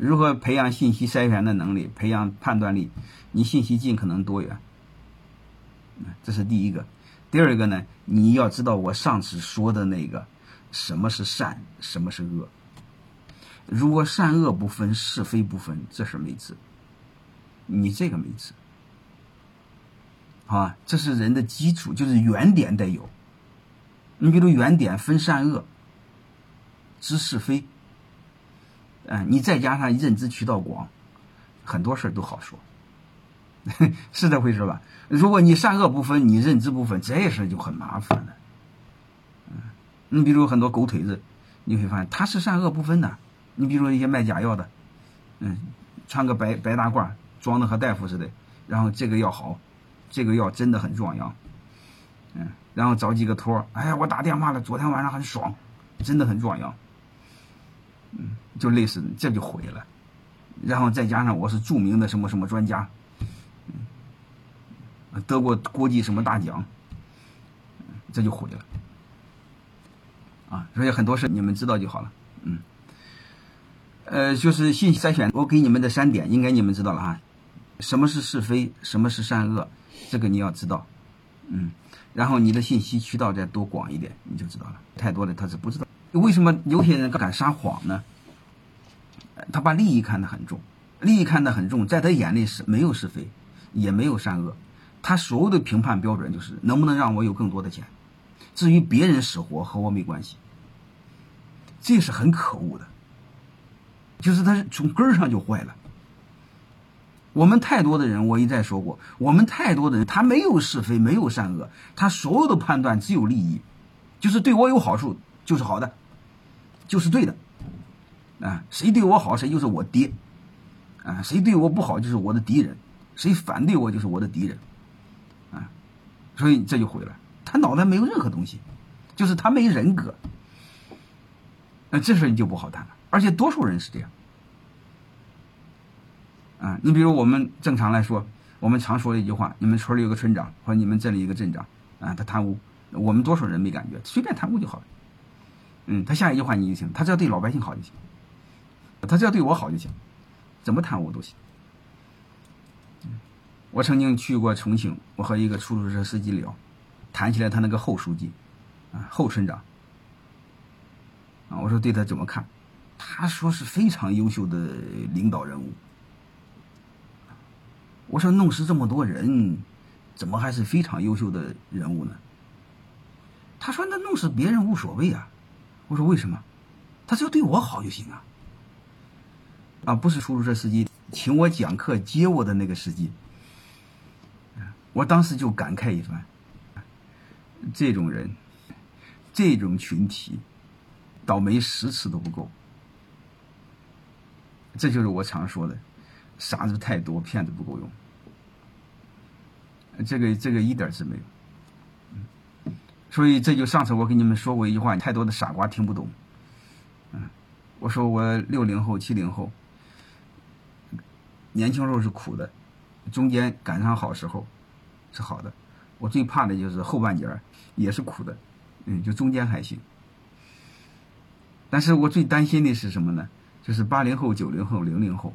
如何培养信息筛选的能力，培养判断力？你信息尽可能多元，这是第一个。第二个呢，你要知道我上次说的那个，什么是善，什么是恶。如果善恶不分，是非不分，这是没治。你这个没治，啊，这是人的基础，就是原点得有。你比如原点分善恶，知是非，嗯，你再加上认知渠道广，很多事儿都好说，是这回事吧？如果你善恶不分，你认知不分，这事就很麻烦了。嗯，你比如很多狗腿子，你会发现他是善恶不分的。你比如一些卖假药的，嗯，穿个白白大褂，装的和大夫似的，然后这个药好，这个药真的很壮阳，嗯。然后找几个托，哎呀，我打电话了，昨天晚上很爽，真的很壮阳，嗯，就类似，这就毁了。然后再加上我是著名的什么什么专家，得过国际什么大奖，这就毁了。啊，所以很多事你们知道就好了，嗯，呃，就是信息筛选，我给你们的三点，应该你们知道了哈。什么是是非？什么是善恶？这个你要知道，嗯。然后你的信息渠道再多广一点，你就知道了。太多的他是不知道。为什么有些人敢撒谎呢？他把利益看得很重，利益看得很重，在他眼里是没有是非，也没有善恶。他所有的评判标准就是能不能让我有更多的钱。至于别人死活和我没关系，这是很可恶的。就是他从根儿上就坏了。我们太多的人，我一再说过，我们太多的人，他没有是非，没有善恶，他所有的判断只有利益，就是对我有好处就是好的，就是对的，啊，谁对我好谁就是我爹，啊，谁对我不好就是我的敌人，谁反对我就是我的敌人，啊，所以这就毁了，他脑袋没有任何东西，就是他没人格，那这事你就不好谈了，而且多数人是这样。啊，你比如我们正常来说，我们常说的一句话：你们村里有个村长，或者你们镇里一个镇长，啊，他贪污，我们多数人没感觉，随便贪污就好了。嗯，他下一句话你就行，他只要对老百姓好就行，他只要对我好就行，怎么贪污都行。我曾经去过重庆，我和一个出租车司机聊，谈起来他那个后书记，啊，后村长，啊，我说对他怎么看？他说是非常优秀的领导人物。我说弄死这么多人，怎么还是非常优秀的人物呢？他说：“那弄死别人无所谓啊。”我说：“为什么？他只要对我好就行啊。”啊，不是出租车司机，请我讲课接我的那个司机。我当时就感慨一番：这种人，这种群体，倒霉十次都不够。这就是我常说的。傻子太多，骗子不够用。这个这个一点是没有，所以这就上次我跟你们说过一句话：太多的傻瓜听不懂。嗯，我说我六零后、七零后，年轻时候是苦的，中间赶上好时候是好的。我最怕的就是后半截也是苦的，嗯，就中间还行。但是我最担心的是什么呢？就是八零后、九零后、零零后。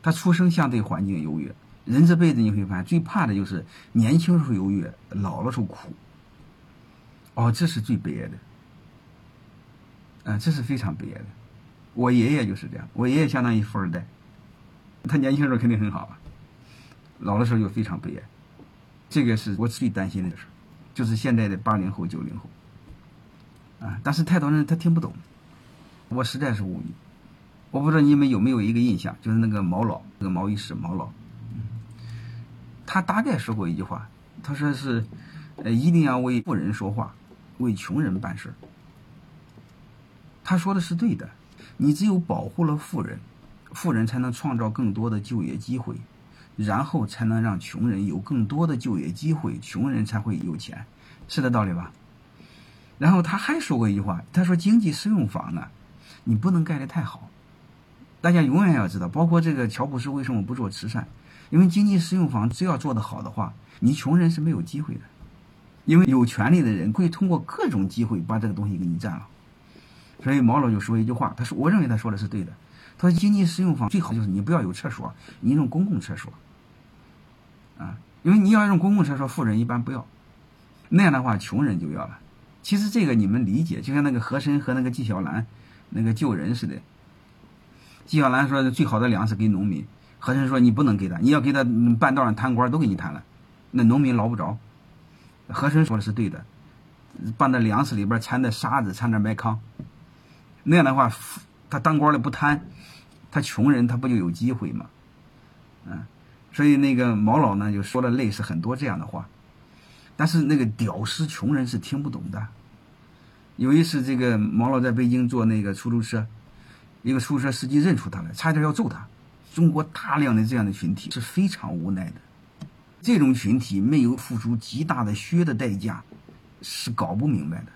他出生相对环境优越，人这辈子你会发现最怕的就是年轻时候优越，老了时候苦。哦，这是最悲哀的，嗯，这是非常悲哀的。我爷爷就是这样，我爷爷相当于富二代，他年轻时候肯定很好啊，老的时候就非常悲哀。这个是我最担心的事就是现在的八零后、九零后，啊，但是太多人他听不懂，我实在是无语。我不知道你们有没有一个印象，就是那个毛老，那个毛医师毛老，他大概说过一句话，他说是，呃，一定要为富人说话，为穷人办事。他说的是对的，你只有保护了富人，富人才能创造更多的就业机会，然后才能让穷人有更多的就业机会，穷人才会有钱，是这道理吧？然后他还说过一句话，他说经济适用房呢，你不能盖得太好。大家永远要知道，包括这个乔布斯为什么不做慈善？因为经济适用房只要做得好的话，你穷人是没有机会的。因为有权利的人会通过各种机会把这个东西给你占了。所以毛老就说一句话，他说：“我认为他说的是对的。他说经济适用房最好就是你不要有厕所，你用公共厕所，啊，因为你要用公共厕所，富人一般不要，那样的话穷人就要了。其实这个你们理解，就像那个和珅和那个纪晓岚那个救人似的。纪晓岚说最好的粮食给农民，和珅说你不能给他，你要给他半道上贪官都给你贪了，那农民捞不着。和珅说的是对的，把那粮食里边掺点沙子，掺点麦糠，那样的话，他当官的不贪，他穷人他不就有机会吗？嗯，所以那个毛老呢就说了类似很多这样的话，但是那个屌丝穷人是听不懂的。有一次，这个毛老在北京坐那个出租车，一个出租车司机认出他来，差点要揍他。中国大量的这样的群体是非常无奈的。这种群体没有付出极大的血的代价，是搞不明白的。